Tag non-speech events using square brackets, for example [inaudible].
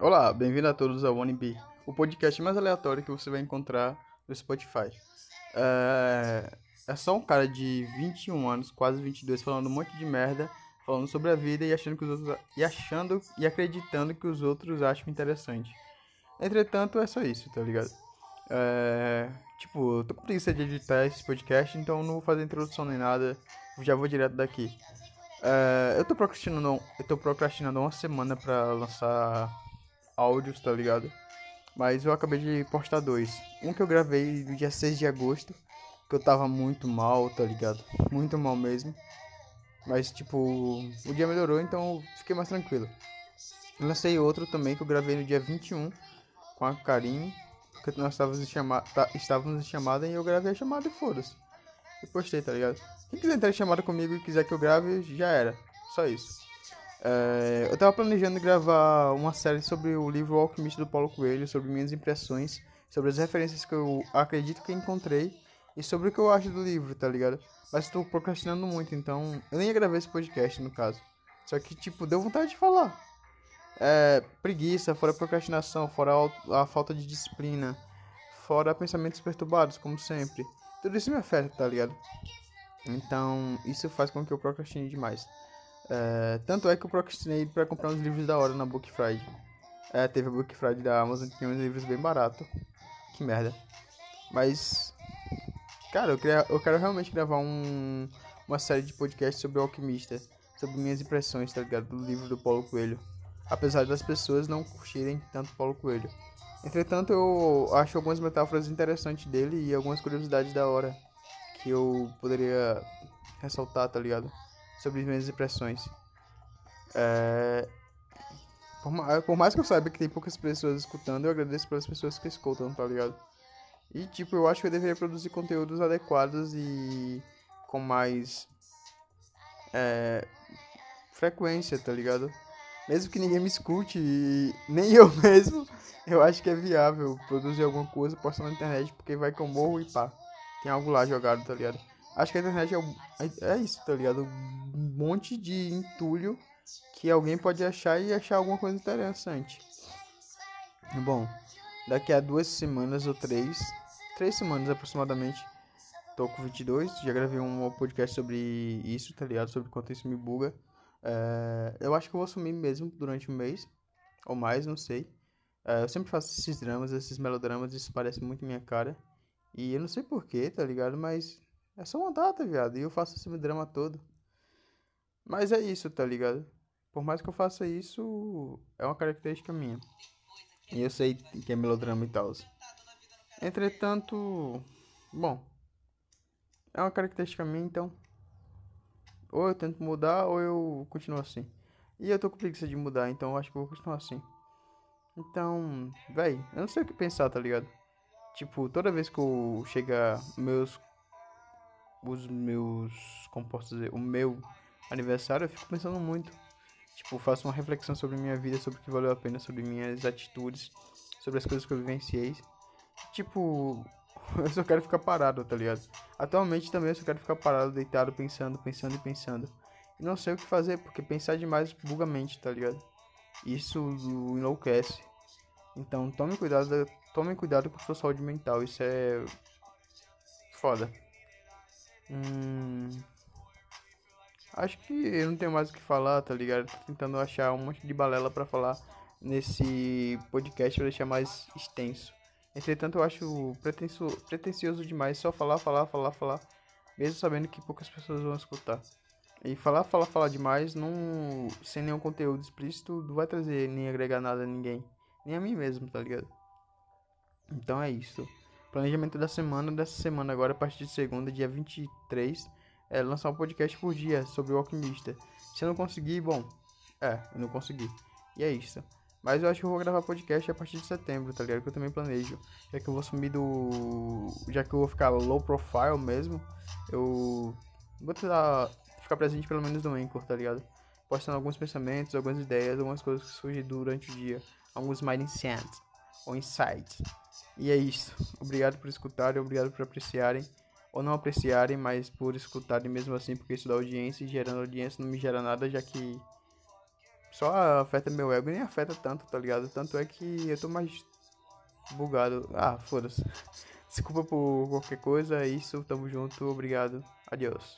Olá, bem-vindo a todos ao OneB, o podcast mais aleatório que você vai encontrar no Spotify. É, é só um cara de 21 anos, quase 22, falando um monte de merda, falando sobre a vida e achando que os outros e achando e acreditando que os outros acham interessante. Entretanto, é só isso, tá ligado? É, tipo, eu tô com preguiça de editar esse podcast, então não vou fazer introdução nem nada, já vou direto daqui. É, eu tô procrastinando, eu tô procrastinando uma semana pra lançar áudios, tá ligado? Mas eu acabei de postar dois. Um que eu gravei no dia 6 de agosto, que eu tava muito mal, tá ligado? Muito mal mesmo. Mas, tipo, o dia melhorou, então fiquei mais tranquilo. Lancei outro também que eu gravei no dia 21 com a Karine, porque nós estávamos em, chama tá, estávamos em chamada e eu gravei a chamada e foda-se. E postei, tá ligado? Quem quiser entrar em chamada comigo e quiser que eu grave, já era. Só isso. É, eu tava planejando gravar uma série sobre o livro o Alquimista do Paulo Coelho, sobre minhas impressões, sobre as referências que eu acredito que encontrei e sobre o que eu acho do livro, tá ligado? Mas estou procrastinando muito, então eu nem ia gravar esse podcast no caso. Só que, tipo, deu vontade de falar. É, preguiça, fora procrastinação, fora a falta de disciplina, fora pensamentos perturbados, como sempre. Tudo isso me afeta, tá ligado? Então, isso faz com que eu procrastine demais. É, tanto é que eu procrastinei para comprar uns livros da hora na Book Friday. É, teve a Book Friday da Amazon, tinha uns livros bem baratos. Que merda. Mas, cara, eu, queria, eu quero realmente gravar um, uma série de podcasts sobre o Alquimista. Sobre minhas impressões, tá ligado? Do livro do Paulo Coelho. Apesar das pessoas não curtirem tanto Paulo Coelho. Entretanto, eu acho algumas metáforas interessantes dele e algumas curiosidades da hora. Que eu poderia ressaltar, tá ligado? Sobre as minhas impressões. É... Por, mais, por, mais que eu saiba que tem poucas pessoas escutando, eu agradeço pelas pessoas que escutam, tá ligado? E, tipo, eu acho que eu deveria produzir conteúdos adequados e com mais é, frequência, tá ligado? Mesmo que ninguém me escute, nem [laughs] eu mesmo, eu acho que é viável produzir alguma coisa, postar na internet, porque vai que eu morro e pá. Tem algo lá jogado, tá ligado? Acho que a internet é, é, é isso, tá ligado? Monte de entulho que alguém pode achar e achar alguma coisa interessante. Bom, daqui a duas semanas ou três, três semanas aproximadamente, tô com 22, já gravei um podcast sobre isso, tá ligado? Sobre quanto isso me buga. É, eu acho que eu vou sumir mesmo durante um mês, ou mais, não sei. É, eu sempre faço esses dramas, esses melodramas, isso parece muito minha cara. E eu não sei porquê, tá ligado? Mas é só uma data, viado. E eu faço esse drama todo. Mas é isso, tá ligado? Por mais que eu faça isso, é uma característica minha. E eu sei que é melodrama e tal. Entretanto, bom, é uma característica minha, então. Ou eu tento mudar, ou eu continuo assim. E eu tô com preguiça de mudar, então eu acho que eu vou continuar assim. Então, véi, eu não sei o que pensar, tá ligado? Tipo, toda vez que eu chega meus os meus. Como posso dizer? O meu aniversário, eu fico pensando muito. Tipo, faço uma reflexão sobre minha vida, sobre o que valeu a pena, sobre minhas atitudes, sobre as coisas que eu vivenciei. Tipo, [laughs] eu só quero ficar parado, tá ligado? Atualmente também eu só quero ficar parado, deitado, pensando, pensando e pensando. E não sei o que fazer, porque pensar demais buga a mente, tá ligado? Isso enlouquece. Então tome cuidado, tome cuidado com a sua saúde mental, isso é foda. Hum. Acho que eu não tenho mais o que falar, tá ligado? Tô tentando achar um monte de balela para falar nesse podcast pra deixar mais extenso. Entretanto, eu acho pretenso, pretencioso demais só falar, falar, falar, falar, mesmo sabendo que poucas pessoas vão escutar. E falar, falar, falar demais, não, sem nenhum conteúdo explícito, não vai trazer nem agregar nada a ninguém, nem a mim mesmo, tá ligado? Então é isso. Planejamento da semana, dessa semana agora, a partir de segunda, dia 23, é lançar um podcast por dia sobre o alquimista. Se eu não conseguir, bom, é, eu não consegui. E é isso. Mas eu acho que eu vou gravar podcast a partir de setembro, tá ligado? Que eu também planejo. Já que eu vou sumir do. Já que eu vou ficar low profile mesmo, eu vou tentar ficar presente pelo menos no Anchor, tá ligado? Postando alguns pensamentos, algumas ideias, algumas coisas que surgem durante o dia. Alguns mindset ou insights. E é isso. Obrigado por escutarem, obrigado por apreciarem. Ou não apreciarem, mas por escutarem mesmo assim, porque isso dá audiência e gerando audiência não me gera nada, já que só afeta meu ego, nem afeta tanto, tá ligado? Tanto é que eu tô mais bugado. Ah, foda-se. Desculpa por qualquer coisa, é isso, tamo junto, obrigado, adiós.